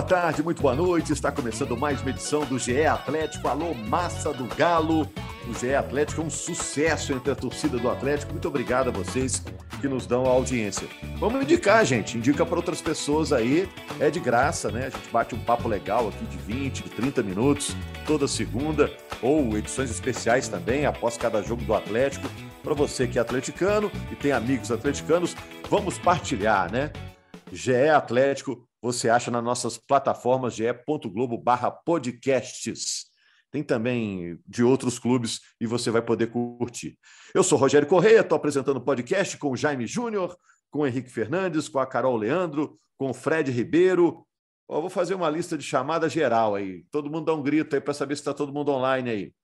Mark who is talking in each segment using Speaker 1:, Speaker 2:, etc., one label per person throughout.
Speaker 1: Boa tarde, muito boa noite. Está começando mais uma edição do GE Atlético. Alô, massa do Galo. O GE Atlético é um sucesso entre a torcida do Atlético. Muito obrigado a vocês que nos dão a audiência. Vamos indicar, gente. Indica para outras pessoas aí. É de graça, né? A gente bate um papo legal aqui de 20, de 30 minutos toda segunda, ou edições especiais também após cada jogo do Atlético. Para você que é atleticano e tem amigos atleticanos, vamos partilhar, né? GE Atlético você acha nas nossas plataformas ge.globo barra podcasts. Tem também de outros clubes e você vai poder curtir. Eu sou Rogério Correia, estou apresentando o podcast com o Jaime Júnior, com o Henrique Fernandes, com a Carol Leandro, com o Fred Ribeiro. Eu vou fazer uma lista de chamada geral aí. Todo mundo dá um grito aí para saber se está todo mundo online aí.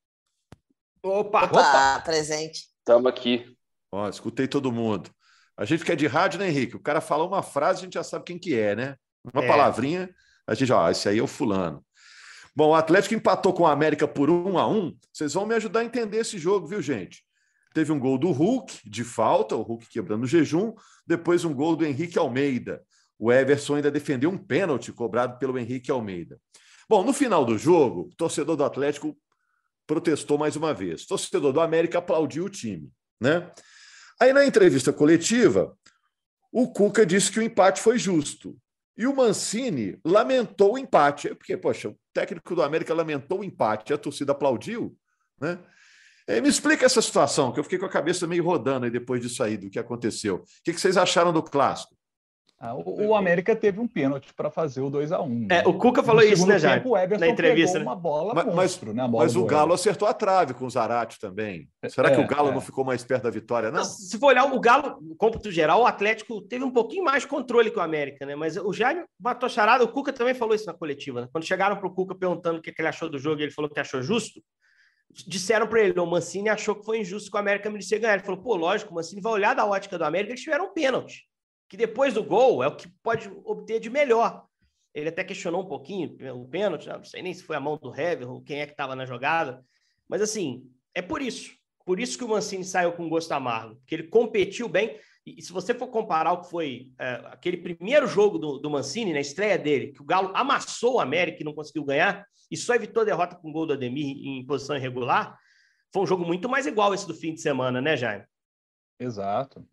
Speaker 2: Opa, opa, opa. presente.
Speaker 3: Estamos aqui.
Speaker 1: Ó, escutei todo mundo. A gente que é de rádio, né, Henrique? O cara fala uma frase, a gente já sabe quem que é, né? Uma é. palavrinha, a gente, ó, esse aí é o fulano. Bom, o Atlético empatou com a América por um a um. Vocês vão me ajudar a entender esse jogo, viu, gente? Teve um gol do Hulk, de falta, o Hulk quebrando o jejum. Depois um gol do Henrique Almeida. O Everson ainda defendeu um pênalti cobrado pelo Henrique Almeida. Bom, no final do jogo, o torcedor do Atlético protestou mais uma vez. O torcedor do América aplaudiu o time, né? Aí na entrevista coletiva, o Cuca disse que o empate foi justo. E o Mancini lamentou o empate, porque, poxa, o técnico do América lamentou o empate, a torcida aplaudiu, né? É, me explica essa situação, que eu fiquei com a cabeça meio rodando aí depois disso aí, do que aconteceu. O que vocês acharam do clássico?
Speaker 4: Ah, o, o, América teve um pênalti para fazer o 2 a 1
Speaker 2: né? É, o Cuca falou no isso, né, já? Na entrevista.
Speaker 4: Né? Uma bola
Speaker 1: mas, monstro, né? Bola mas o Galo acertou a trave com o Zarate também. Será é, que o Galo é. não ficou mais perto da vitória, não?
Speaker 2: Se for olhar o Galo, no cômputo geral, o Atlético teve um pouquinho mais controle que o América, né? Mas o Jaime matou charada. O Cuca também falou isso na coletiva. Né? Quando chegaram para o Cuca perguntando o que ele achou do jogo, ele falou que achou justo. Disseram para ele, o Mancini achou que foi injusto que o América merecia ganhar. Ele falou, pô, lógico, o Mancini vai olhar da ótica do América, eles tiveram um pênalti que depois do gol é o que pode obter de melhor. Ele até questionou um pouquinho o pênalti, não sei nem se foi a mão do Hever ou quem é que estava na jogada, mas assim, é por isso. Por isso que o Mancini saiu com gosto amargo, porque ele competiu bem. E, se você for comparar o que foi é, aquele primeiro jogo do, do Mancini, na estreia dele, que o Galo amassou o América e não conseguiu ganhar, e só evitou a derrota com o gol do Ademir em posição irregular, foi um jogo muito mais igual esse do fim de semana, né, Jaime?
Speaker 4: Exato.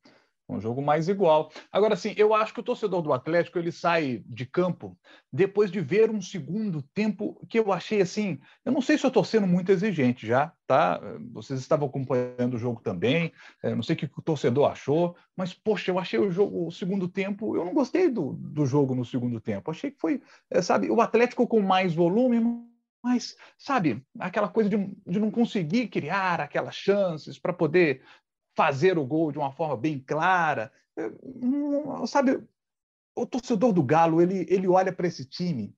Speaker 4: Um jogo mais igual. Agora, sim, eu acho que o torcedor do Atlético ele sai de campo depois de ver um segundo tempo que eu achei assim. Eu não sei se eu estou sendo muito exigente já, tá? Vocês estavam acompanhando o jogo também. Eu não sei o que o torcedor achou, mas poxa, eu achei o jogo, o segundo tempo. Eu não gostei do, do jogo no segundo tempo. Achei que foi, é, sabe, o Atlético com mais volume, mas, sabe, aquela coisa de, de não conseguir criar aquelas chances para poder fazer o gol de uma forma bem clara. É, sabe, o torcedor do Galo, ele, ele olha para esse time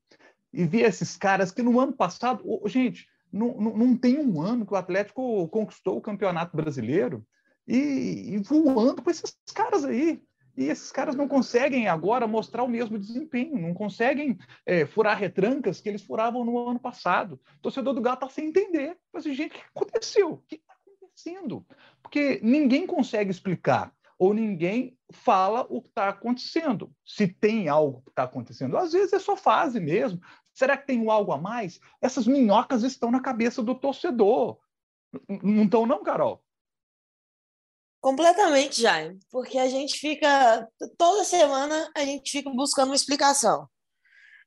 Speaker 4: e vê esses caras que no ano passado, gente, não, não, não, tem um ano que o Atlético conquistou o Campeonato Brasileiro e, e voando com esses caras aí. E esses caras não conseguem agora mostrar o mesmo desempenho, não conseguem é, furar retrancas que eles furavam no ano passado. O torcedor do Galo está sem entender. Mas, gente, o que aconteceu? O que acontecendo? Porque ninguém consegue explicar ou ninguém fala o que está acontecendo. Se tem algo que está acontecendo, às vezes é só fase mesmo. Será que tem algo a mais? Essas minhocas estão na cabeça do torcedor. Não estão, não, Carol?
Speaker 5: Completamente, Jaime. Porque a gente fica. Toda semana a gente fica buscando uma explicação.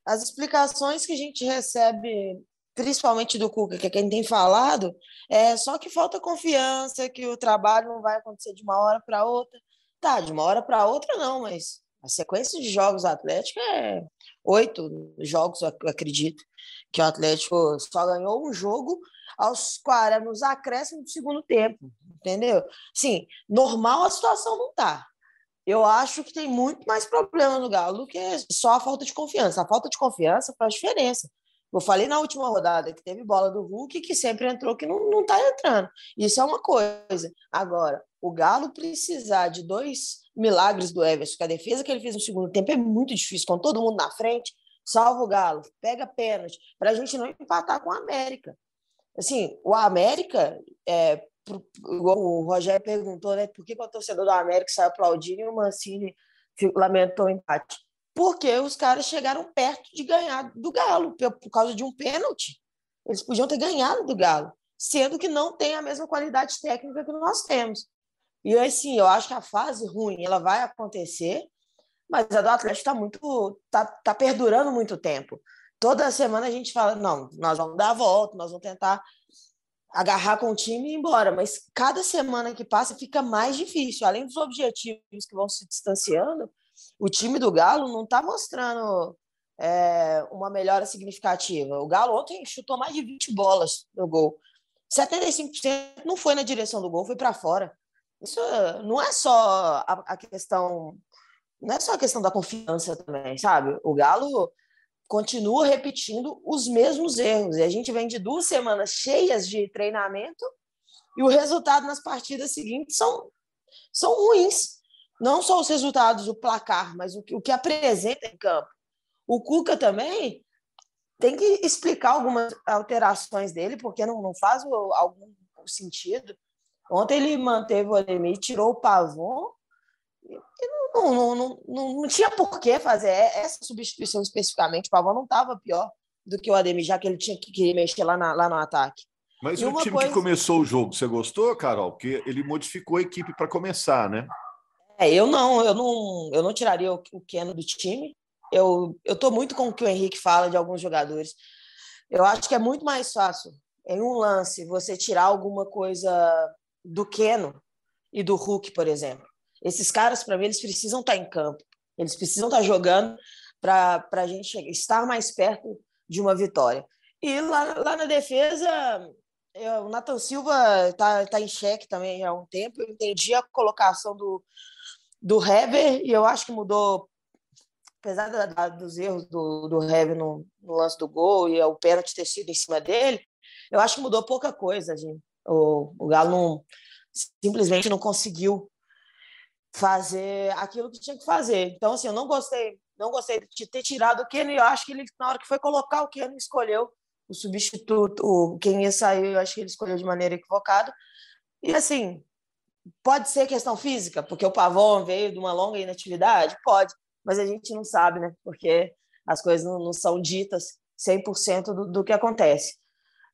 Speaker 5: As explicações que a gente recebe principalmente do Cuca, que é quem tem falado, é só que falta confiança, que o trabalho não vai acontecer de uma hora para outra. Tá, de uma hora para outra não, mas a sequência de jogos Atlético é oito jogos, eu acredito, que o Atlético só ganhou um jogo aos 40, nos acréscimos do segundo tempo, entendeu? Sim, normal a situação não tá. eu acho que tem muito mais problema no Galo do que só a falta de confiança. A falta de confiança faz diferença. Eu falei na última rodada que teve bola do Hulk que sempre entrou que não, não tá entrando. Isso é uma coisa. Agora, o Galo precisar de dois milagres do Everson, que a defesa que ele fez no segundo tempo é muito difícil, com todo mundo na frente, salva o Galo, pega pênalti, para a gente não empatar com o América. Assim, o América, é, o Rogério perguntou, né, por que, que o torcedor do América saiu aplaudindo e o Mancini lamentou o empate? Porque os caras chegaram perto de ganhar do Galo, por causa de um pênalti. Eles podiam ter ganhado do Galo, sendo que não tem a mesma qualidade técnica que nós temos. E assim, eu acho que a fase ruim ela vai acontecer, mas a do Atlético está muito, tá, tá perdurando muito tempo. Toda semana a gente fala, não, nós vamos dar a volta, nós vamos tentar agarrar com o time e ir embora. Mas cada semana que passa fica mais difícil. Além dos objetivos que vão se distanciando, o time do Galo não está mostrando é, uma melhora significativa. O Galo ontem chutou mais de 20 bolas no gol. 75% não foi na direção do gol, foi para fora. Isso não é só a, a questão não é só a questão da confiança também, sabe? O Galo continua repetindo os mesmos erros. E a gente vem de duas semanas cheias de treinamento e o resultado nas partidas seguintes são, são ruins. Não só os resultados, o placar, mas o que, o que apresenta em campo. O Cuca também tem que explicar algumas alterações dele, porque não, não faz o, algum sentido. Ontem ele manteve o Ademir, tirou o Pavon não, não, não, não, não tinha por que fazer essa substituição especificamente. O Pavão não estava pior do que o Ademir, já que ele tinha que mexer lá, na, lá no ataque.
Speaker 1: Mas e o time coisa... que começou o jogo, você gostou, Carol? Porque ele modificou a equipe para começar, né?
Speaker 5: É, eu não, eu não, eu não tiraria o, Keno do time. Eu, eu tô muito com o que o Henrique fala de alguns jogadores. Eu acho que é muito mais fácil em um lance você tirar alguma coisa do Keno e do Hulk, por exemplo. Esses caras, para mim, eles precisam estar tá em campo, eles precisam estar tá jogando para a gente estar mais perto de uma vitória. E lá, lá na defesa, eu, o Nathan Silva está tá em xeque também há um tempo. Eu entendi a colocação do, do Hever e eu acho que mudou, apesar da, da, dos erros do, do Hever no, no, lance do gol e o pênalti ter sido em cima dele, eu acho que mudou pouca coisa. Gente. O, o Galo não, simplesmente não conseguiu fazer aquilo que tinha que fazer. Então, assim, eu não gostei, não gostei de ter tirado o Kenny. Eu acho que ele, na hora que foi colocar o Kenny, escolheu o substituto, o, quem ia sair, eu acho que ele escolheu de maneira equivocada. E, assim, pode ser questão física, porque o Pavon veio de uma longa inatividade? Pode, mas a gente não sabe, né? Porque as coisas não, não são ditas 100% do, do que acontece.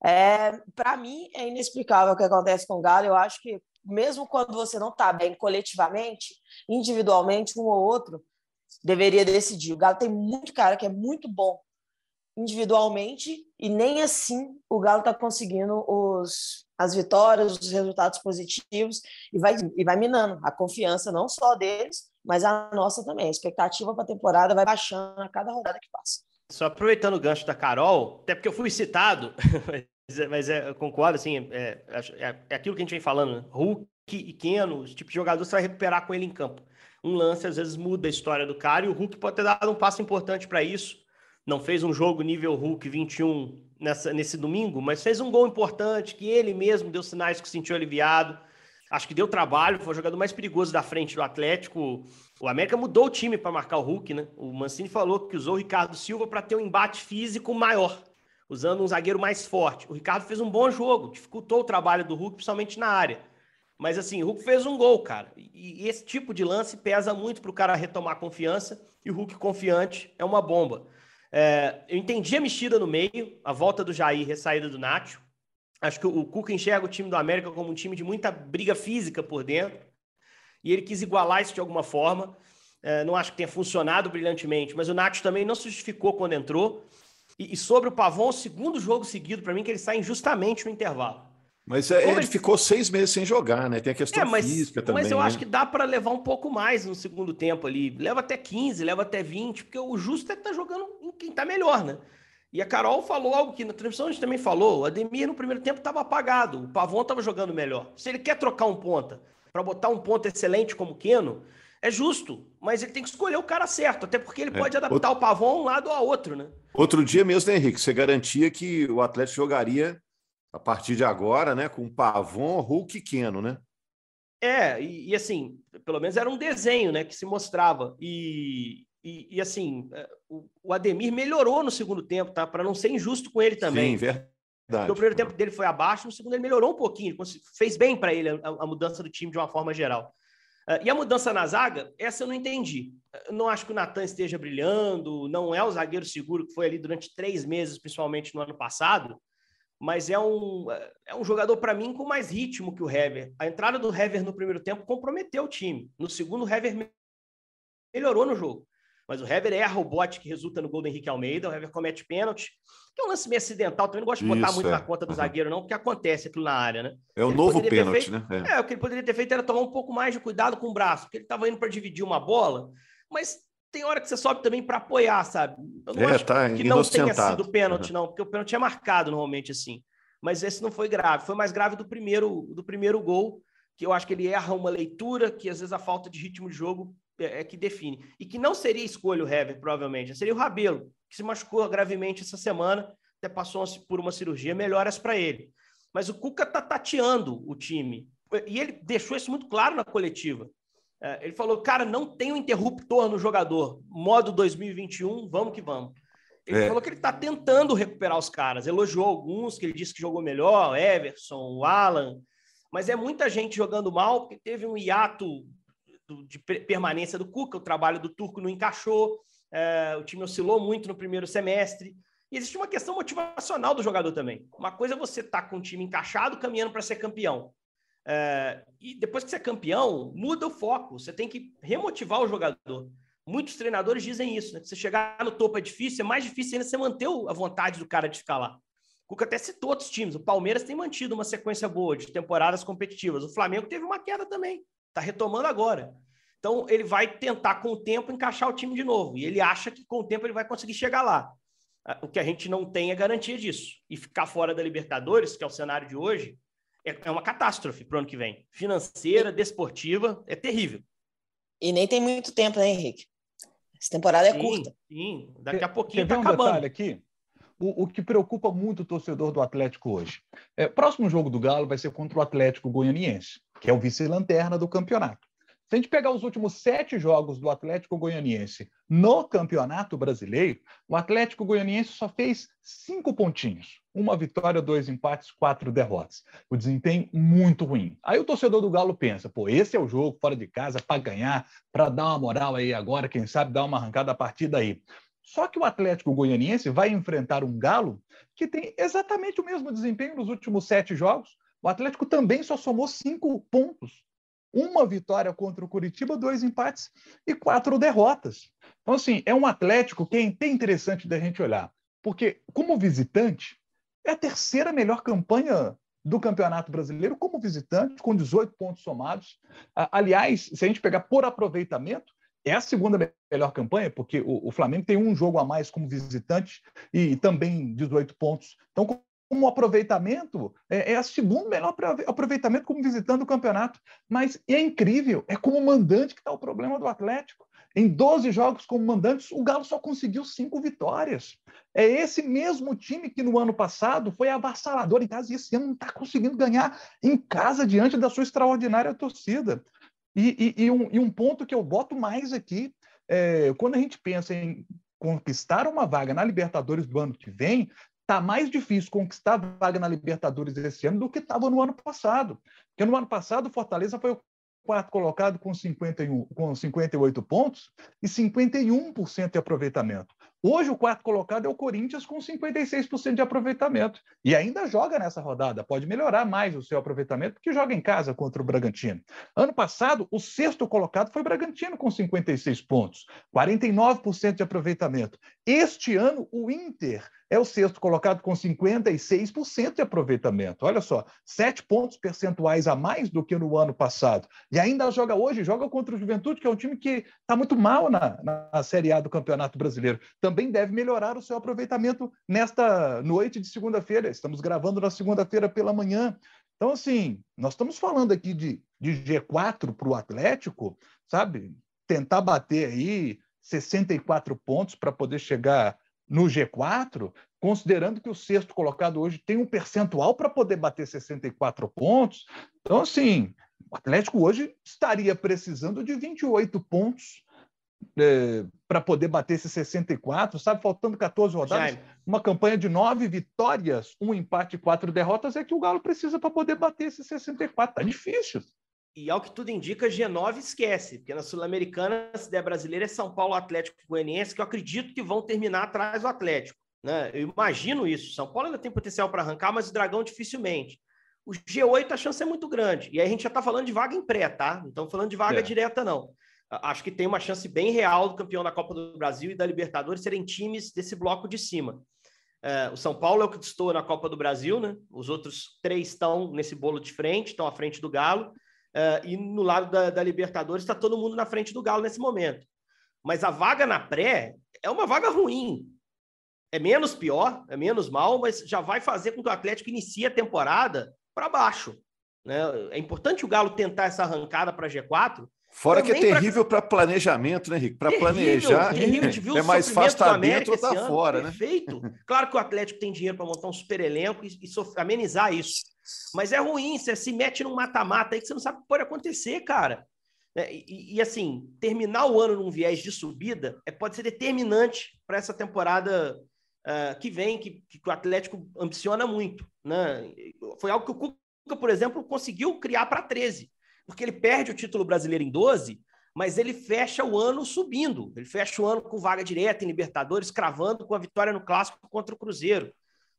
Speaker 5: É, Para mim, é inexplicável o que acontece com o Galo. Eu acho que mesmo quando você não está bem coletivamente, individualmente, um ou outro deveria decidir. O Galo tem muito cara que é muito bom individualmente e nem assim o Galo está conseguindo os, as vitórias, os resultados positivos e vai, e vai minando a confiança não só deles, mas a nossa também. A expectativa para a temporada vai baixando a cada rodada que passa.
Speaker 2: Só aproveitando o gancho da Carol, até porque eu fui citado, Mas é, eu concordo, assim, é, é, é, aquilo que a gente vem falando, né? Hulk e Keno, os tipos de jogador você vai recuperar com ele em campo. Um lance às vezes muda a história do cara e o Hulk pode ter dado um passo importante para isso. Não fez um jogo nível Hulk 21 nessa, nesse domingo, mas fez um gol importante que ele mesmo deu sinais que se sentiu aliviado. Acho que deu trabalho, foi o jogador mais perigoso da frente do Atlético. O América mudou o time para marcar o Hulk, né? O Mancini falou que usou o Ricardo Silva para ter um embate físico maior usando um zagueiro mais forte. O Ricardo fez um bom jogo, dificultou o trabalho do Hulk, principalmente na área. Mas assim, o Hulk fez um gol, cara. E, esse tipo de lance pesa muito para o cara retomar confiança. E o Hulk confiante é uma bomba. É, eu entendi a mexida no meio, a volta do Jair, a saída do Nacho. Acho que o Cuca enxerga o time do América como um time de muita briga física por dentro. E ele quis igualar isso de alguma forma. É, não acho que tenha funcionado brilhantemente, mas o Nacho também não se justificou quando entrou. E, e sobre o Pavon, o segundo jogo seguido, para mim, que ele sai injustamente no intervalo.
Speaker 1: Mas é, ele, ficou seis meses sem jogar, né? Tem a questão é, mas, física também.
Speaker 2: Mas eu
Speaker 1: né?
Speaker 2: acho que dá para levar um pouco mais no segundo tempo ali. Leva até 15, leva até 20, porque o justo é que tá jogando em quem tá melhor, né? E a Carol falou algo que na transmissão a gente também falou. O Ademir no primeiro tempo estava apagado, o Pavon estava jogando melhor. Se ele quer trocar um ponta para botar um ponto excelente como Keno, é justo, mas ele tem que escolher o cara certo, até porque ele é. pode adaptar Outro... o Pavon a um lado ou a outro, né?
Speaker 1: Outro dia mesmo, né, Henrique? Você garantia que o Atlético jogaria a partir de agora, né, com Pavon, Hulk e Keno, né?
Speaker 2: É, e, e, assim, pelo menos era um desenho, né, que se mostrava. E, e, e assim, é, o, o, Ademir melhorou no segundo tempo, tá? Para não ser injusto com ele também.
Speaker 1: Sim, verdade.
Speaker 2: Porque o primeiro tempo dele foi abaixo, no segundo ele melhorou um pouquinho, fez bem para ele a, a, mudança do time de uma forma geral. Uh, e a mudança na zaga, essa eu não entendi. Eu não acho que o Natan esteja brilhando, não é o zagueiro seguro que foi ali durante três meses, principalmente no ano passado, mas é um, é um jogador, para mim, com mais ritmo que o Hever. A entrada do Hever no primeiro tempo comprometeu o time. No segundo, o Hever melhorou no jogo. Mas o Hever erra o bote que resulta no gol do Henrique Almeida, o Hever comete pênalti, que é um lance meio acidental, também não gosto de botar Isso, muito é. na conta do uhum. zagueiro, não, porque acontece aquilo na área, né?
Speaker 1: É o ele novo pênalti,
Speaker 2: feito,
Speaker 1: né?
Speaker 2: É. é. o que ele poderia ter feito era tomar um pouco mais de cuidado com o braço, porque ele estava indo para dividir uma bola, mas tem hora que você sobe também para apoiar, sabe? Eu não é, acho tá que não tenha sido pênalti, uhum. não, porque o pênalti é marcado normalmente assim. Mas esse não foi grave, foi mais grave do primeiro, do primeiro gol, que eu acho que ele erra uma leitura, que às vezes a falta de ritmo de jogo é, é que define. E que não seria escolha o Hever, provavelmente. Seria o Rabelo, que se machucou gravemente essa semana, até passou por uma cirurgia, melhoras para ele. Mas o Cuca está tateando o time. E ele deixou isso muito claro na coletiva. É, ele falou, cara, não tem um interruptor no jogador. Modo 2021, vamos que vamos. Ele é. falou que ele está tentando recuperar os caras. Elogiou alguns, que ele disse que jogou melhor, Everson, o Alan. Mas é muita gente jogando mal, porque teve um hiato de permanência do Cuca, o trabalho do Turco não encaixou, é, o time oscilou muito no primeiro semestre. E existe uma questão motivacional do jogador também. Uma coisa é você estar tá com o time encaixado, caminhando para ser campeão. É, e depois que você é campeão, muda o foco. Você tem que remotivar o jogador. Muitos treinadores dizem isso, né? Que você chegar no topo é difícil, é mais difícil ainda você manter a vontade do cara de ficar lá. O Cuca até citou outros times. O Palmeiras tem mantido uma sequência boa de temporadas competitivas. O Flamengo teve uma queda também. Está retomando agora. Então, ele vai tentar, com o tempo, encaixar o time de novo. E ele acha que, com o tempo, ele vai conseguir chegar lá. Ah, o que a gente não tem é garantia disso. E ficar fora da Libertadores, que é o cenário de hoje, é, é uma catástrofe para o ano que vem. Financeira, desportiva, é terrível.
Speaker 5: E nem tem muito tempo, né, Henrique? Essa temporada é sim, curta.
Speaker 2: Sim, daqui a pouquinho está um acabando. Detalhe
Speaker 4: aqui? O, o, que preocupa muito o torcedor do Atlético hoje. É, próximo jogo do Galo vai ser contra o Atlético Goianiense que é o vice-lanterna do campeonato. Se a gente pegar os últimos sete jogos do Atlético Goianiense no Campeonato Brasileiro, o Atlético Goianiense só fez cinco pontinhos. Uma vitória, dois empates, quatro derrotas. O desempenho muito ruim. Aí o torcedor do Galo pensa, pô, esse é o jogo fora de casa para ganhar, para dar uma moral aí agora, quem sabe dar uma arrancada a partir daí. Só que o Atlético Goianiense vai enfrentar um Galo que tem exatamente o mesmo desempenho nos últimos sete jogos, o Atlético também só somou cinco pontos. Uma vitória contra o Curitiba, dois empates e quatro derrotas. Então, assim, é um Atlético que é interessante da gente olhar. Porque, como visitante, é a terceira melhor campanha do Campeonato Brasileiro como visitante, com 18 pontos somados. Aliás, se a gente pegar por aproveitamento, é a segunda melhor campanha, porque o, Flamengo tem um jogo a mais como visitante e também 18 pontos. Então, como aproveitamento, é, é a segundo melhor aproveitamento como visitando o campeonato. Mas é incrível, é como mandante que está o problema do Atlético. Em 12 jogos como mandantes, o Galo só conseguiu cinco vitórias. É esse mesmo time que no ano passado foi avassalador em casa e esse ano não está conseguindo ganhar em casa diante da sua extraordinária torcida. E, e, e, um, e um, ponto que eu boto mais aqui, é, quando a gente pensa em conquistar uma vaga na Libertadores do ano que vem, Está mais difícil conquistar a vaga na Libertadores esse ano do que estava no ano passado. Porque no ano passado o Fortaleza foi o quarto colocado com, 51, com 58 pontos e 51% de aproveitamento. Hoje, o quarto colocado é o Corinthians com 56% de aproveitamento. E ainda joga nessa rodada. Pode melhorar mais o seu aproveitamento, porque joga em casa contra o Bragantino. Ano passado, o sexto colocado foi o Bragantino com 56 pontos, 49% de aproveitamento. Este ano, o Inter é o sexto colocado com 56% de aproveitamento. Olha só, sete pontos percentuais a mais do que no ano passado. E ainda joga hoje, joga contra o Juventude, que é um time que está muito mal na, na Série A do Campeonato Brasileiro. Também deve melhorar o seu aproveitamento nesta noite de segunda-feira. Estamos gravando na segunda-feira pela manhã. Então, assim, nós estamos falando aqui de, de G4 para o Atlético, sabe? tentar bater aí 64 pontos para poder chegar no G4, considerando que o sexto colocado hoje tem um percentual para poder bater 64 pontos. Então, assim, o Atlético hoje estaria precisando de 28 pontos é, para poder bater esses 64, sabe? Faltando 14 rodadas, Jaime. uma campanha de nove vitórias, um empate e quatro derrotas é que o Galo precisa para poder bater esses 64. Tá difícil.
Speaker 2: E ao que tudo indica, G9 esquece, porque na Sul-Americana, se der brasileira, é São Paulo Atlético Goianiense, que eu acredito que vão terminar atrás do Atlético. Né? Eu imagino isso. São Paulo ainda tem potencial para arrancar, mas o Dragão dificilmente. O G8, a chance é muito grande. E aí a gente já está falando de vaga em pré, tá? Não estamos falando de vaga é. direta, não. Acho que tem uma chance bem real do campeão da Copa do Brasil e da Libertadores serem times desse bloco de cima. É, o São Paulo é o que estou na Copa do Brasil, né? Os outros três estão nesse bolo de frente, estão à frente do Galo. É, e no lado da, da Libertadores está todo mundo na frente do Galo nesse momento. Mas a vaga na pré é uma vaga ruim. É menos pior, é menos mal, mas já vai fazer com que o Atlético inicie a temporada para baixo. Né? É importante o Galo tentar essa arrancada para G4.
Speaker 1: Fora que é terrível para planejamento, né, Henrique? Para planejar, terrível, é mais fácil estar tá dentro ou estar tá fora,
Speaker 2: né? Perfeito. Claro que o Atlético tem dinheiro para montar um super elenco e, e amenizar isso. Mas é ruim, você se mete num mata-mata aí que você não sabe o que pode acontecer, cara. É, e, e, assim, terminar o ano num viés de subida é, pode ser determinante para essa temporada uh, que vem, que, que, o Atlético ambiciona muito. Né? Foi algo que o Cuca, por exemplo, conseguiu criar para 13, porque ele perde o título brasileiro em 12, mas ele fecha o ano subindo. Ele fecha o ano com vaga direta em Libertadores, cravando com a vitória no Clássico contra o Cruzeiro.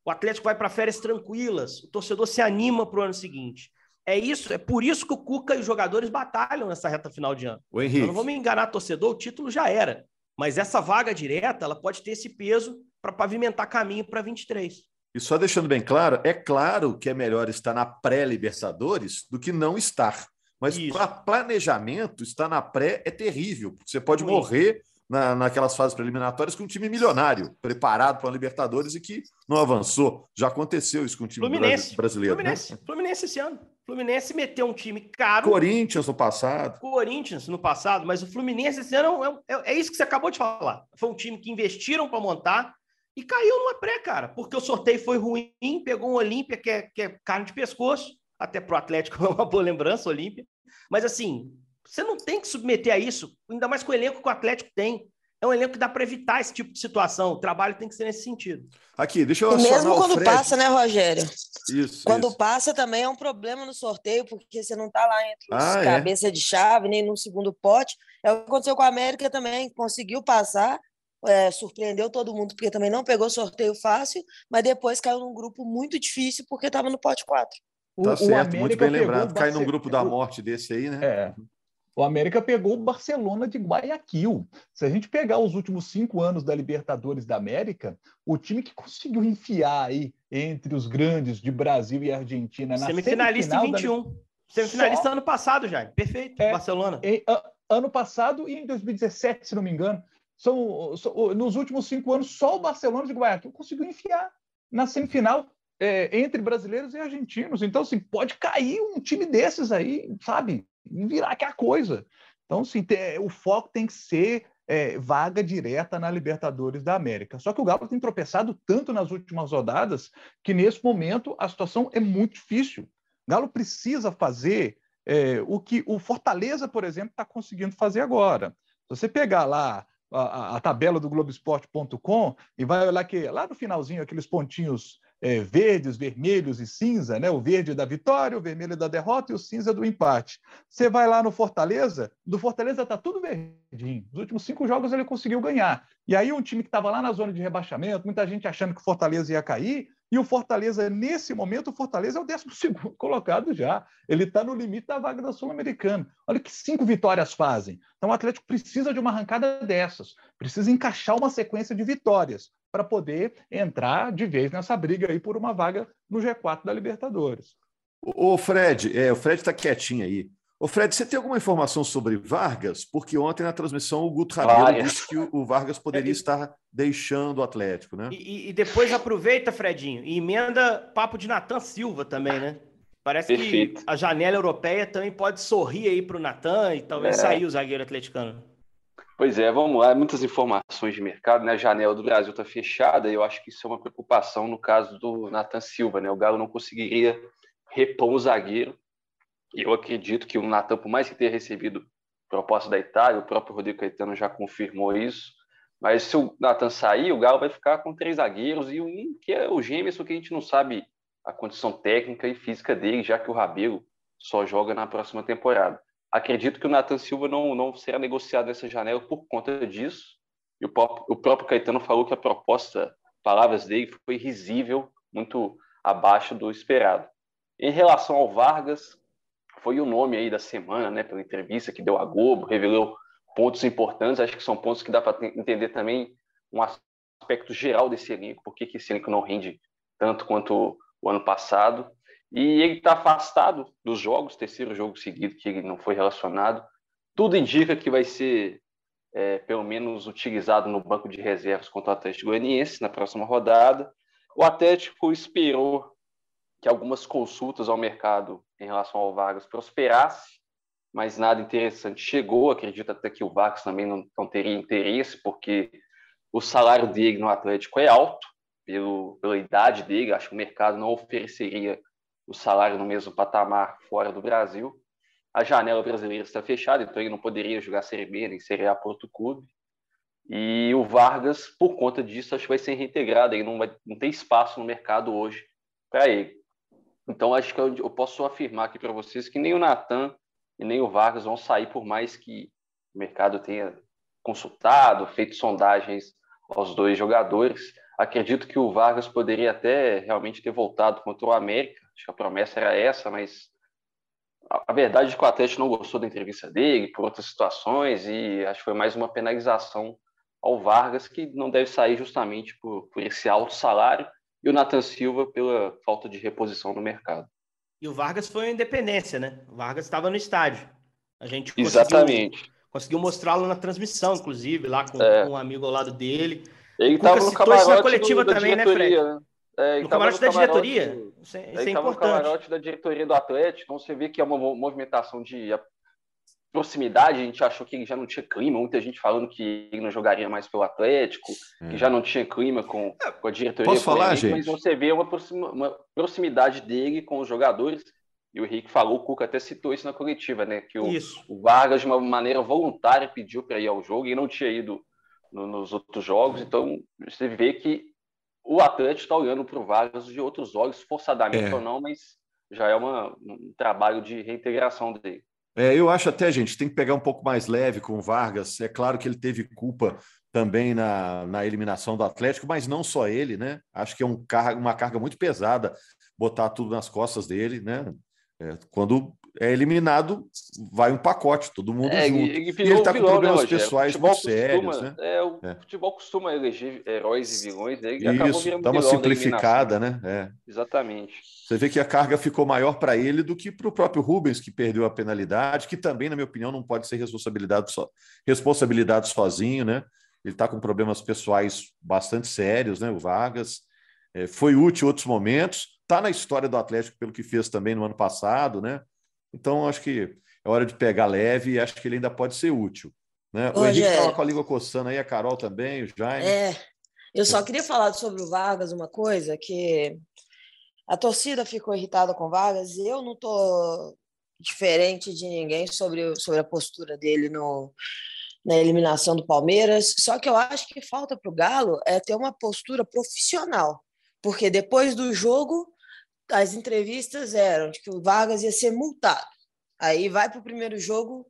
Speaker 2: O Atlético vai para férias tranquilas, o torcedor se anima para o ano seguinte. É isso, é por isso que o Cuca e os jogadores batalham nessa reta final de ano.
Speaker 1: O Henrique. Eu
Speaker 2: não vou me enganar, torcedor, o título já era. Mas essa vaga direta, ela pode ter esse peso para pavimentar caminho para 23.
Speaker 1: E só deixando bem claro, é claro que é melhor estar na pré-Libertadores do que não estar. Mas para planejamento, estar na pré é terrível. Você pode morrer na, naquelas fases preliminatórias com um time milionário, preparado para a Libertadores e que não avançou. Já aconteceu isso com o time Fluminense, brasileiro.
Speaker 2: Né? Fluminense, né? Fluminense esse ano. Fluminense meteu um time caro.
Speaker 1: Corinthians no passado.
Speaker 2: Corinthians no passado, mas o Fluminense esse ano é, é, é isso que você acabou de falar. Foi um time que investiram para montar e caiu numa pré, cara, porque o sorteio foi ruim, pegou um Olímpia que é, que é carne de pescoço, até para o Atlético é uma boa lembrança, Olímpia. Mas assim, você não tem que submeter a isso, ainda mais com o elenco que o Atlético tem. É um elenco que dá para evitar esse tipo de situação. O trabalho tem que ser nesse sentido.
Speaker 1: Aqui, deixa eu
Speaker 5: e Mesmo quando passa, né, Rogério?
Speaker 1: Isso.
Speaker 5: Quando
Speaker 1: isso.
Speaker 5: passa também é um problema no sorteio, porque você não está lá entre os ah, é? cabeça é? de chave, nem no segundo pote. É o que aconteceu com a América também. Conseguiu passar, é, surpreendeu todo mundo, porque também não pegou sorteio fácil, mas depois caiu num grupo muito difícil, porque estava no pote 4.
Speaker 1: Tá o, certo, o muito bem lembrado. Cai num grupo da morte desse aí, né?
Speaker 4: É. O América pegou o Barcelona de Guayaquil. Se a gente pegar os últimos cinco anos da Libertadores da América, o time que conseguiu enfiar aí entre os grandes de Brasil e Argentina
Speaker 2: na semifinalista em 21. Da... Semifinalista Só... ano passado já. Perfeito. É, Barcelona.
Speaker 4: Em, a, ano passado e em 2017, se não me engano. São, são, nos últimos cinco anos, só o Barcelona de Guayaquil conseguiu enfiar na semifinal é, entre brasileiros e argentinos. Então, assim, pode cair um time desses aí, sabe? e virar aquela coisa. Então, sim, tem, o foco tem que ser é, vaga direta na Libertadores da América. Só que o Galo tem tropeçado tanto nas últimas rodadas que, nesse momento, a situação é muito difícil. O Galo precisa fazer é, o que o Fortaleza, por exemplo, está conseguindo fazer agora. Se você pegar lá a, a, tabela do Globoesporte.com e vai olhar que lá no finalzinho, aqueles pontinhos é, verdes, vermelhos e cinza, né? O verde da vitória, o vermelho da derrota e o cinza do empate. Você vai lá no Fortaleza, do Fortaleza está tudo verdinho. Os últimos cinco jogos ele conseguiu ganhar. E aí um time que estava lá na zona de rebaixamento, muita gente achando que o Fortaleza ia cair, e o Fortaleza, nesse momento, o Fortaleza é o 12 colocado já. Ele está no limite da vaga da Sul-Americana. Olha que cinco vitórias fazem. Então o Atlético precisa de uma arrancada dessas, precisa encaixar uma sequência de vitórias para poder entrar de vez nessa briga aí por uma vaga no G4 da Libertadores.
Speaker 1: O Fred, é, o Fred está quietinho aí. Ô Fred, você tem alguma informação sobre Vargas? Porque ontem na transmissão o Guto Rabelo disse que o Vargas poderia estar deixando o Atlético, né?
Speaker 2: E, e, depois aproveita, Fredinho, e emenda papo de Natan Silva também, né? Parece Perfeito. que a janela europeia também pode sorrir aí para o Natan e talvez é. sair o zagueiro atleticano.
Speaker 3: Pois é, vamos lá. Muitas informações de mercado, né? A janela do Brasil está fechada e eu acho que isso é uma preocupação no caso do Nathan Silva, né? O Galo não conseguiria repor o zagueiro. Eu acredito que o Nathan, por mais que tenha recebido proposta da Itália, o próprio Rodrigo Caetano já confirmou isso. Mas se o Nathan sair, o Galo vai ficar com três zagueiros e um que é o Gêmeos, porque a gente não sabe a condição técnica e física dele, já que o Rabelo só joga na próxima temporada. Acredito que o Nathan Silva não, não será negociado nessa janela por conta disso. E o próprio, o próprio Caetano falou que a proposta, palavras dele, foi risível, muito abaixo do esperado. Em relação ao Vargas, foi o nome aí da semana, né, pela entrevista que deu a Globo, revelou pontos importantes, acho que são pontos que dá para entender também um aspecto geral desse elenco, por que esse elenco não rende tanto quanto o ano passado. E ele está afastado dos jogos, terceiro jogo seguido que ele não foi relacionado. Tudo indica que vai ser, é, pelo menos, utilizado no banco de reservas contra o Atlético Goianiense na próxima rodada. O Atlético esperou que algumas consultas ao mercado em relação ao Vargas prosperasse, mas nada interessante chegou. Acredito até que o Vargas também não, não teria interesse, porque o salário dele no Atlético é alto, pelo, pela idade dele. Acho que o mercado não ofereceria o salário no mesmo patamar fora do Brasil. A janela brasileira está fechada, então ele não poderia jogar Série B nem Série A clube. E o Vargas, por conta disso, acho que vai ser reintegrado. Ele não, vai, não tem espaço no mercado hoje para ele. Então, acho que eu, eu posso afirmar aqui para vocês que nem o Natan e nem o Vargas vão sair, por mais que o mercado tenha consultado, feito sondagens aos dois jogadores. Acredito que o Vargas poderia até realmente ter voltado contra o América. Acho que a promessa era essa, mas a verdade é que o Atlético não gostou da entrevista dele por outras situações e acho que foi mais uma penalização ao Vargas, que não deve sair justamente por, por esse alto salário, e o Nathan Silva pela falta de reposição no mercado.
Speaker 2: E o Vargas foi uma independência, né? O Vargas estava no estádio. A gente
Speaker 3: Exatamente.
Speaker 2: conseguiu, conseguiu mostrá-lo na transmissão, inclusive, lá com, é. com, um amigo ao lado dele.
Speaker 3: Ele estava no camarote na coletiva
Speaker 2: do, também, né, Fred? Né?
Speaker 3: É,
Speaker 2: no camarote da diretoria? Isso é, isso é importante. no
Speaker 3: camarote da diretoria do Atlético, então você vê que é uma movimentação de proximidade, a gente achou que ele já não tinha clima, muita gente falando que ele não jogaria mais pelo Atlético, é. que já não tinha clima com, é, com a diretoria.
Speaker 1: Posso falar, gente?
Speaker 3: Mas você vê uma, uma proximidade dele com os jogadores, e o Henrique falou, o Cuca até citou isso na coletiva, né? Que o, o Vargas, de uma maneira voluntária, pediu para ir ao jogo e não tinha ido no, nos outros jogos, então você vê que o Atlético está olhando para o Vargas de outros olhos, forçadamente é. ou não, mas já é uma, um trabalho de reintegração dele.
Speaker 1: É, eu acho até, gente, tem que pegar um pouco mais leve com o Vargas. É claro que ele teve culpa também na, na eliminação do Atlético, mas não só ele, né? Acho que é um carga, uma carga muito pesada botar tudo nas costas dele, né? É, quando é eliminado, vai um pacote, todo mundo é, junto. E, e, e ele está com problemas né, pessoais muito sérios, né?
Speaker 3: É, o é. futebol costuma eleger heróis e vilões, né?
Speaker 1: Isso, dá uma simplificada, né? É.
Speaker 3: Exatamente.
Speaker 1: Você vê que a carga ficou maior para ele do que para o próprio Rubens, que perdeu a penalidade, que também, na minha opinião, não pode ser responsabilidade, so... responsabilidade sozinho, né? Ele está com problemas pessoais bastante sérios, né? O Vargas. É, foi útil em outros momentos, está na história do Atlético pelo que fez também no ano passado, né? Então, acho que é hora de pegar leve e acho que ele ainda pode ser útil. Né? O Henrique estava com a língua coçando aí, a Carol também, o Jaime.
Speaker 5: É, eu só queria falar sobre o Vargas uma coisa, que a torcida ficou irritada com o Vargas e eu não estou diferente de ninguém sobre, sobre a postura dele no, na eliminação do Palmeiras. Só que eu acho que falta para o Galo é ter uma postura profissional, porque depois do jogo as entrevistas eram de que o Vargas ia ser multado. Aí vai para o primeiro jogo,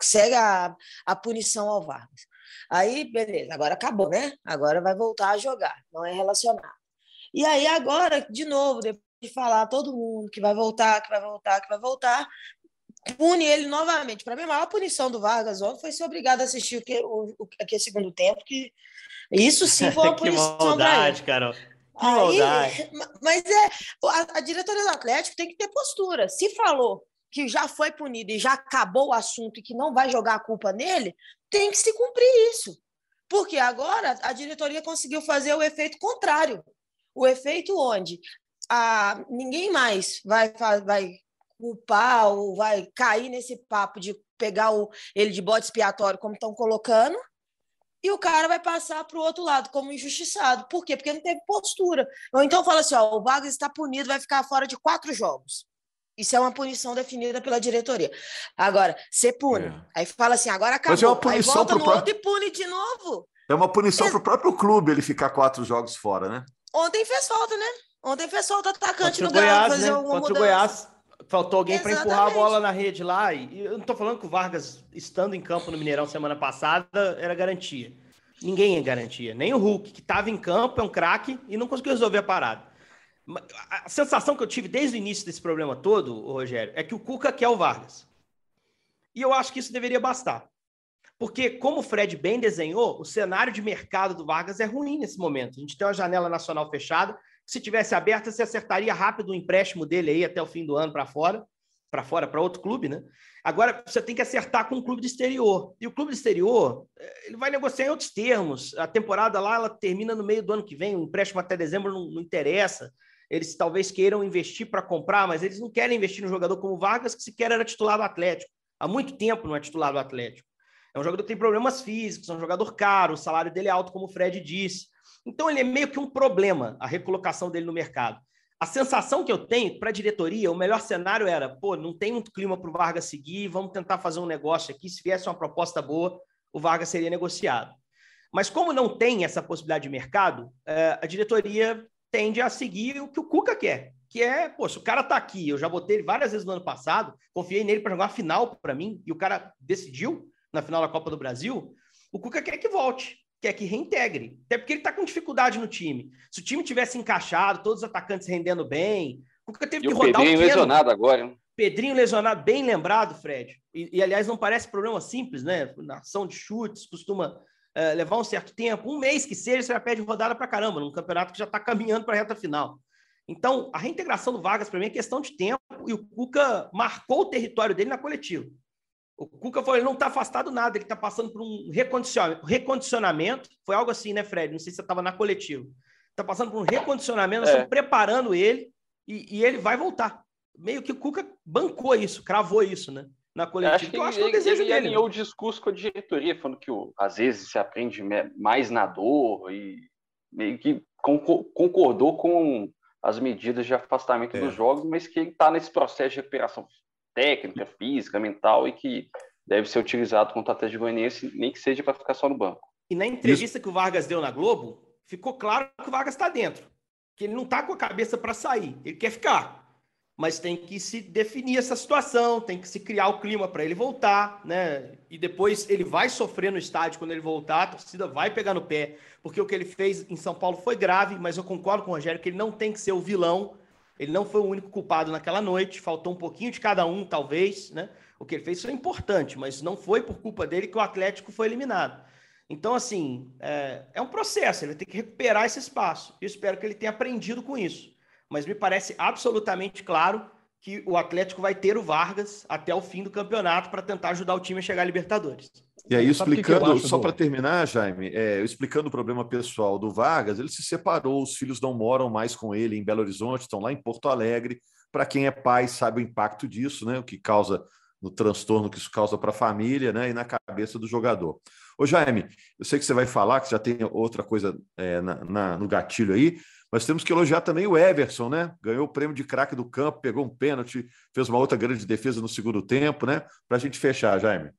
Speaker 5: segue a, a punição ao Vargas. Aí, beleza, agora acabou, né? Agora vai voltar a jogar, não é relacionado. E aí, agora, de novo, depois de falar todo mundo que vai voltar, que vai voltar, que vai voltar, pune ele novamente. Para mim, a maior punição do Vargas ontem foi ser obrigado a assistir o, que, o, o aquele segundo tempo, que isso sim foi uma punição.
Speaker 2: que maldade, Carol. Que Aí,
Speaker 5: mas é a, a diretoria do Atlético tem que ter postura. Se falou que já foi punido e já acabou o assunto e que não vai jogar a culpa nele, tem que se cumprir isso. Porque agora a diretoria conseguiu fazer o efeito contrário. O efeito onde a, ninguém mais vai, vai culpar ou vai cair nesse papo de pegar o, ele de bode expiatório, como estão colocando, e o cara vai passar para o outro lado como injustiçado. Por quê? Porque não teve postura. Ou então fala assim: ó, o Vargas está punido, vai ficar fora de quatro jogos. Isso é uma punição definida pela diretoria. Agora, você pune. É. Aí fala assim, agora acabou. Mas é
Speaker 1: uma punição
Speaker 5: aí volta
Speaker 1: no
Speaker 5: outro e pune de novo.
Speaker 1: É uma punição para o próprio clube ele ficar quatro jogos fora, né?
Speaker 5: Ontem fez falta, né? Ontem fez falta atacante
Speaker 2: Contra
Speaker 5: no Goiás,
Speaker 2: fazer né? alguma Contra mudança. o Goiás, faltou alguém para empurrar a bola na rede lá. E eu não estou falando que o Vargas, estando em campo no Mineirão semana passada, era garantia. Ninguém é garantia. Nem o Hulk, que estava em campo, é um craque e não conseguiu resolver a parada. A sensação que eu tive desde o início desse problema todo, Rogério, é que o Cuca quer o Vargas. E eu acho que isso deveria bastar. Porque, como o Fred bem desenhou, o cenário de mercado do Vargas é ruim nesse momento. A gente tem uma janela nacional fechada. Se tivesse aberta, você acertaria rápido o empréstimo dele aí até o fim do ano para fora, para fora, para outro clube, né? Agora, você tem que acertar com o clube de exterior. E o clube exterior, eh, ele vai negociar em outros termos. A temporada lá, ela termina no meio do ano que vem. O empréstimo até dezembro não, não interessa. Eles talvez queiram investir para comprar, mas eles não querem investir no jogador como Vargas, que sequer era titular do Atlético. Há muito tempo não é titular do Atlético. É um jogador que tem problemas físicos, é um jogador caro, o salário dele é alto, como o Fred disse. Então ele é meio que um problema, a recolocação dele no mercado. A sensação que eu tenho para a diretoria, o melhor cenário era, pô, não tem um clima para o Vargas seguir, vamos tentar fazer um negócio aqui. Se viesse uma proposta boa, o Vargas seria negociado. Mas como não tem essa possibilidade de mercado, eh, a diretoria tende a seguir o que o Cuca quer, que é, poxa, o cara tá aqui, eu já botei ele várias vezes no ano passado, confiei nele para jogar uma final para mim, e o cara decidiu na final da Copa do Brasil, o Cuca quer que volte, quer que reintegre, até porque ele está com dificuldade no time. Se o time tivesse encaixado, todos os atacantes rendendo bem, o Cuca teve
Speaker 3: e
Speaker 2: que
Speaker 3: o
Speaker 2: rodar
Speaker 3: Pedrinho o lesionado agora, hein?
Speaker 2: Pedrinho lesionado, bem lembrado, Fred. E, e, aliás, não parece problema simples, né? Na ação de chutes, costuma é, levar um certo tempo, um mês que seja, você já pede rodada para caramba, num campeonato que já está caminhando para a reta final. Então, a reintegração do Vargas, para mim, é questão de tempo, e o Cuca marcou o território dele na coletiva. O Cuca falou, ele não está afastado nada, ele está passando por um recondicionamento, recondicionamento. Foi algo assim, né, Fred? Não sei se você estava na coletiva. Está passando por um recondicionamento, nós é. estamos preparando ele e, e, ele vai voltar. Meio que o Cuca bancou isso, cravou isso, né? na coletiva.
Speaker 3: Acho que eu acho que é o desejo ele dele. alinhou o discurso com a diretoria, falando que às vezes se aprende mais na dor e meio que concordou com as medidas de afastamento é. dos jogos, mas que ele está nesse processo de recuperação técnica, física, mental e que deve ser utilizado contra o Atlético Goianiense, nem que seja para ficar só no banco.
Speaker 2: E na entrevista Isso. que o Vargas deu na Globo, ficou claro que o Vargas está dentro, que ele não está com a cabeça para sair, ele quer ficar mas tem que se definir essa situação, tem que se criar o clima para ele voltar, né? E depois ele vai sofrer no estádio quando ele voltar, a torcida vai pegar no pé, porque o que ele fez em São Paulo foi grave, mas eu concordo com o Rogério que ele não tem que ser o vilão, ele não foi o único culpado naquela noite, faltou um pouquinho de cada um, talvez, né? O que ele fez foi importante, mas não foi por culpa dele que o Atlético foi eliminado. Então, assim, é, é um processo, ele ter que recuperar esse espaço. Eu espero que ele tenha aprendido com isso mas me parece absolutamente claro que o Atlético vai ter o Vargas até o fim do campeonato para tentar ajudar o time a chegar à Libertadores.
Speaker 1: E aí, explicando, só para terminar, Jaime, é, explicando o problema pessoal do Vargas, ele se separou, os filhos não moram mais com ele em Belo Horizonte, estão lá em Porto Alegre. Para quem é pai, sabe o impacto disso, né? O que causa no transtorno que isso causa para a família né, e na cabeça do jogador. Ô, Jaime, eu sei que você vai falar, que já tem outra coisa é, na, na, no gatilho aí, mas temos que elogiar também o Everson, né? Ganhou o prêmio de craque do campo, pegou um pênalti, fez uma outra grande defesa no segundo tempo, né? Para a gente fechar, Jaime.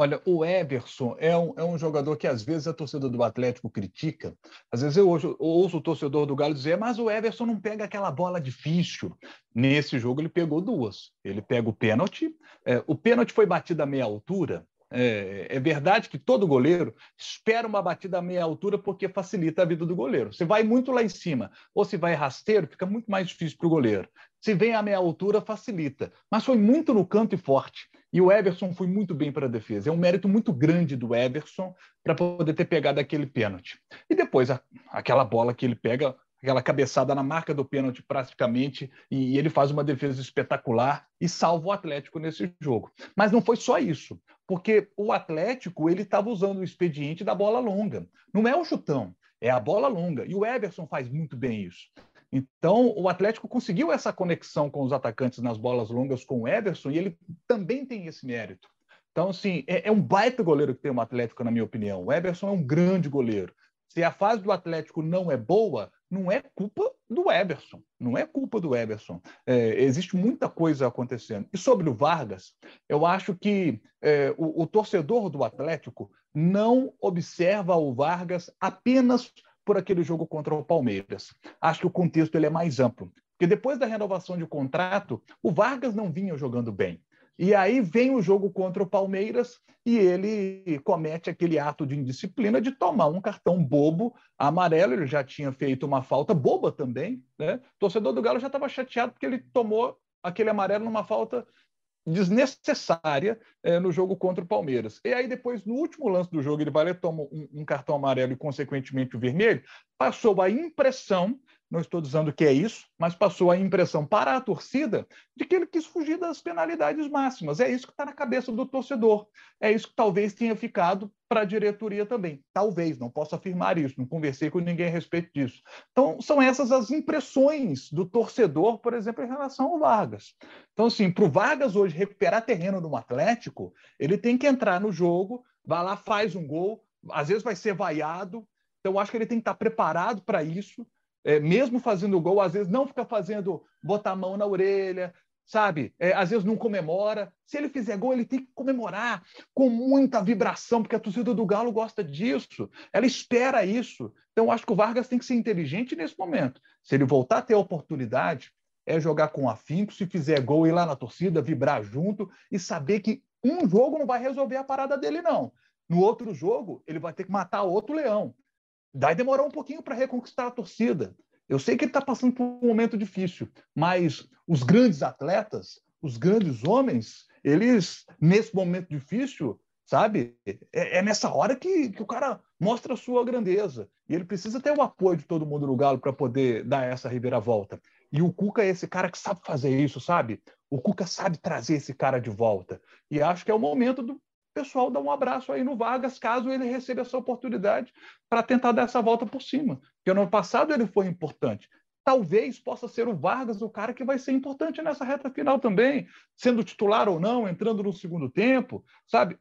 Speaker 4: Olha, o Everson é um, é um jogador que às vezes a torcida do Atlético critica. Às vezes eu ouço, ouço, o torcedor do Galo dizer, mas o Everson não pega aquela bola difícil. Nesse jogo ele pegou duas. Ele pega o pênalti. É, o pênalti foi batido a meia altura. É, é, verdade que todo goleiro espera uma batida a meia altura porque facilita a vida do goleiro. Se vai muito lá em cima ou se vai rasteiro, fica muito mais difícil para o goleiro. Se vem a meia altura, facilita. Mas foi muito no canto e forte. E o Everson foi muito bem para a defesa. É um mérito muito grande do Everson para poder ter pegado aquele pênalti. E depois, a, aquela bola que ele pega, aquela cabeçada na marca do pênalti praticamente, e ele faz uma defesa espetacular e salva o Atlético nesse jogo. Mas não foi só isso, porque o Atlético ele estava usando o expediente da bola longa. Não é o chutão, é a bola longa. E o Everson faz muito bem isso. Então, o Atlético conseguiu essa conexão com os atacantes nas bolas longas com o Everson e ele também tem esse mérito. Então, assim, é, é um baita goleiro que tem o Atlético, na minha opinião. O Everson é um grande goleiro. Se a fase do Atlético não é boa, não é culpa do Everson, não é culpa do Everson. É, existe muita coisa acontecendo. E sobre o Vargas, eu acho que é, o, o, torcedor do Atlético não observa o Vargas apenas por aquele jogo contra o Palmeiras. Acho que o contexto ele é mais amplo. Porque depois da renovação de contrato, o Vargas não vinha jogando bem. E aí vem o jogo contra o Palmeiras e ele comete aquele ato de indisciplina de tomar um cartão bobo amarelo. Ele já tinha feito uma falta boba também. Né? O torcedor do Galo já estava chateado porque ele tomou aquele amarelo numa falta desnecessária é, no jogo contra o Palmeiras. E aí, depois, no último lance do jogo, ele vai lá, toma um, um cartão amarelo e, consequentemente, o vermelho. Passou a impressão não estou dizendo que é isso, mas passou a impressão para a torcida de que ele quis fugir das penalidades máximas. É isso que está na cabeça do torcedor. É isso que talvez tenha ficado para a diretoria também. Talvez, não posso afirmar isso, não conversei com ninguém a respeito disso. Então, são essas as impressões do torcedor, por exemplo, em relação ao Vargas. Então, assim, para o Vargas hoje recuperar terreno no Atlético, ele tem que entrar no jogo, vai lá, faz um gol, às vezes vai ser vaiado. Então, acho que ele tem que estar preparado para isso é, mesmo fazendo gol, às vezes não fica fazendo botar a mão na orelha, sabe? É, às vezes não comemora. Se ele fizer gol, ele tem que comemorar com muita vibração, porque a torcida do Galo gosta disso. Ela espera isso. Então, acho que o Vargas tem que ser inteligente nesse momento. Se ele voltar a ter a oportunidade, é jogar com afinco. Se fizer gol, ir lá na torcida, vibrar junto e saber que um jogo não vai resolver a parada dele, não. No outro jogo, ele vai ter que matar outro leão. Daí demorou um pouquinho para reconquistar a torcida. Eu sei que ele está passando por um momento difícil, mas os grandes atletas, os grandes homens, eles, nesse momento difícil, sabe? É, é nessa hora que, que, o cara mostra a sua grandeza. E ele precisa ter o apoio de todo mundo no Galo para poder dar essa reviravolta. E o Cuca é esse cara que sabe fazer isso, sabe? O Cuca sabe trazer esse cara de volta. E acho que é o momento do pessoal dar um abraço aí no Vargas, caso ele receba essa oportunidade para tentar dar essa volta por cima. Porque no ano passado ele foi importante. Talvez possa ser o Vargas o cara que vai ser importante nessa reta final também, sendo titular ou não, entrando no segundo tempo, sabe?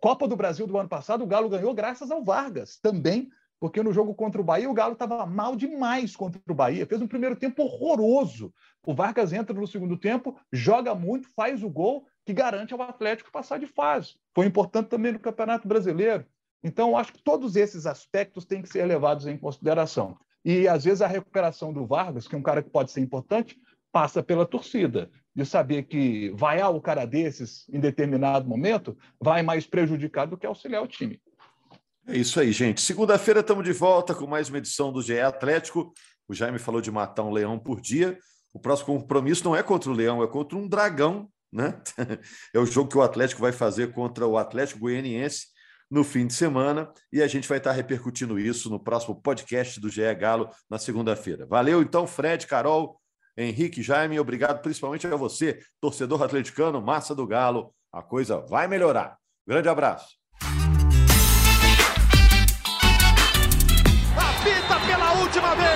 Speaker 4: Copa do Brasil do ano passado, o Galo ganhou graças ao Vargas também, porque no jogo contra o Bahia o Galo estava mal demais contra o Bahia, fez um primeiro tempo horroroso. O Vargas entra no segundo tempo, joga muito, faz o gol que garante ao Atlético passar de fase. Foi importante também no Campeonato Brasileiro. Então, acho que todos esses aspectos têm que ser levados em consideração. E, às vezes, a recuperação do Vargas, que é um cara que pode ser importante, passa pela torcida, de saber que vaiar o cara desses em determinado momento vai mais prejudicado do que auxiliar o time.
Speaker 1: É isso aí, gente. Segunda-feira estamos de volta com mais uma edição do GE Atlético. O Jaime falou de matar um leão por dia. O próximo compromisso não é contra o leão, é contra um dragão né? É o jogo que o Atlético vai fazer contra o Atlético Goianiense no fim de semana e a gente vai estar repercutindo isso no próximo podcast do GE Galo na segunda-feira. Valeu então, Fred, Carol, Henrique, Jaime, obrigado principalmente a você, torcedor atleticano, massa do Galo. A coisa vai melhorar. Grande abraço. última vez.